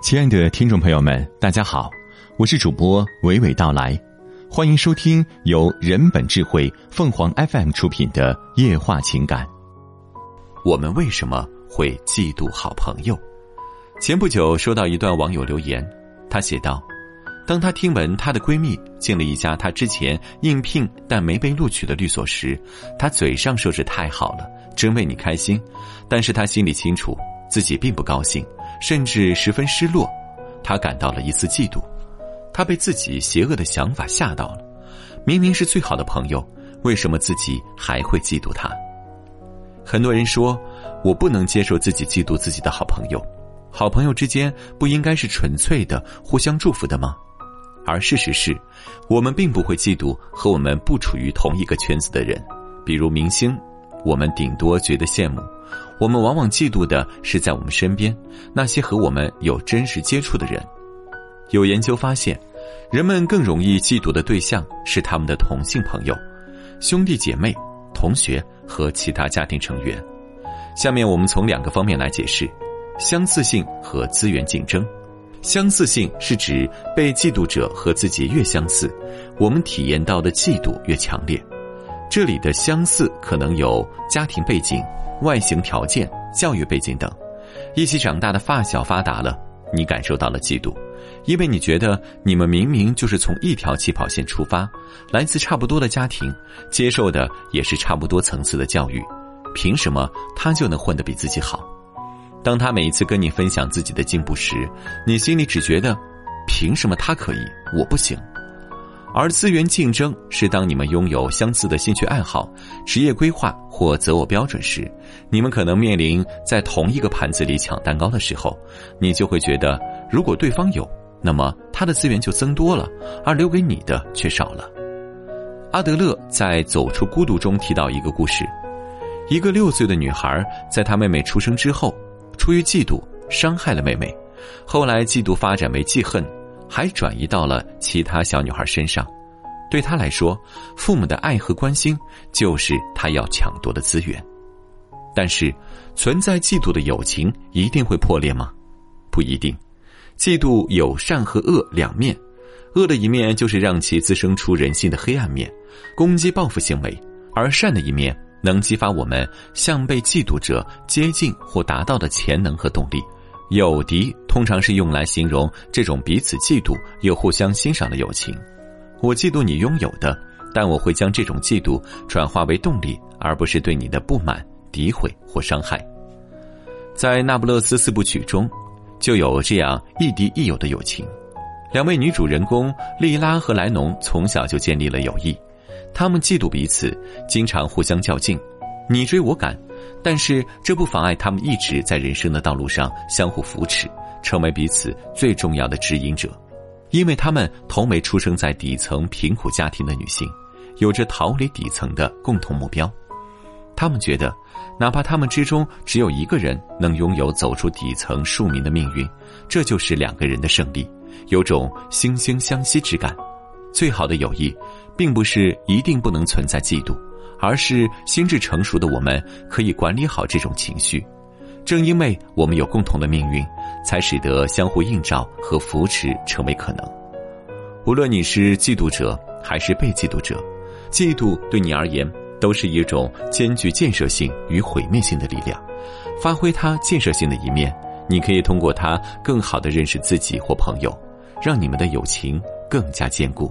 亲爱的听众朋友们，大家好，我是主播娓娓道来，欢迎收听由人本智慧凤凰 FM 出品的《夜话情感》。我们为什么会嫉妒好朋友？前不久收到一段网友留言，他写道：“当她听闻她的闺蜜进了一家她之前应聘但没被录取的律所时，她嘴上说是太好了，真为你开心，但是她心里清楚自己并不高兴。”甚至十分失落，他感到了一丝嫉妒，他被自己邪恶的想法吓到了。明明是最好的朋友，为什么自己还会嫉妒他？很多人说，我不能接受自己嫉妒自己的好朋友。好朋友之间不应该是纯粹的互相祝福的吗？而事实是，我们并不会嫉妒和我们不处于同一个圈子的人，比如明星，我们顶多觉得羡慕。我们往往嫉妒的是在我们身边那些和我们有真实接触的人。有研究发现，人们更容易嫉妒的对象是他们的同性朋友、兄弟姐妹、同学和其他家庭成员。下面我们从两个方面来解释：相似性和资源竞争。相似性是指被嫉妒者和自己越相似，我们体验到的嫉妒越强烈。这里的相似可能有家庭背景。外形条件、教育背景等，一起长大的发小发达了，你感受到了嫉妒，因为你觉得你们明明就是从一条起跑线出发，来自差不多的家庭，接受的也是差不多层次的教育，凭什么他就能混得比自己好？当他每一次跟你分享自己的进步时，你心里只觉得，凭什么他可以，我不行？而资源竞争是当你们拥有相似的兴趣爱好、职业规划或择偶标准时，你们可能面临在同一个盘子里抢蛋糕的时候，你就会觉得，如果对方有，那么他的资源就增多了，而留给你的却少了。阿德勒在《走出孤独》中提到一个故事：一个六岁的女孩在她妹妹出生之后，出于嫉妒伤害了妹妹，后来嫉妒发展为记恨。还转移到了其他小女孩身上，对她来说，父母的爱和关心就是她要抢夺的资源。但是，存在嫉妒的友情一定会破裂吗？不一定。嫉妒有善和恶两面，恶的一面就是让其滋生出人性的黑暗面，攻击报复行为；而善的一面能激发我们向被嫉妒者接近或达到的潜能和动力。友敌通常是用来形容这种彼此嫉妒又互相欣赏的友情。我嫉妒你拥有的，但我会将这种嫉妒转化为动力，而不是对你的不满、诋毁或伤害。在《那不勒斯四部曲》中，就有这样亦敌亦友的友情。两位女主人公莉拉和莱农从小就建立了友谊，他们嫉妒彼此，经常互相较劲，你追我赶。但是这不妨碍他们一直在人生的道路上相互扶持，成为彼此最重要的指引者，因为他们同为出生在底层贫苦家庭的女性，有着逃离底层的共同目标。他们觉得，哪怕他们之中只有一个人能拥有走出底层庶民的命运，这就是两个人的胜利，有种惺惺相惜之感。最好的友谊，并不是一定不能存在嫉妒。而是心智成熟的我们可以管理好这种情绪，正因为我们有共同的命运，才使得相互映照和扶持成为可能。无论你是嫉妒者还是被嫉妒者，嫉妒对你而言都是一种兼具建设性与毁灭性的力量。发挥它建设性的一面，你可以通过它更好的认识自己或朋友，让你们的友情更加坚固。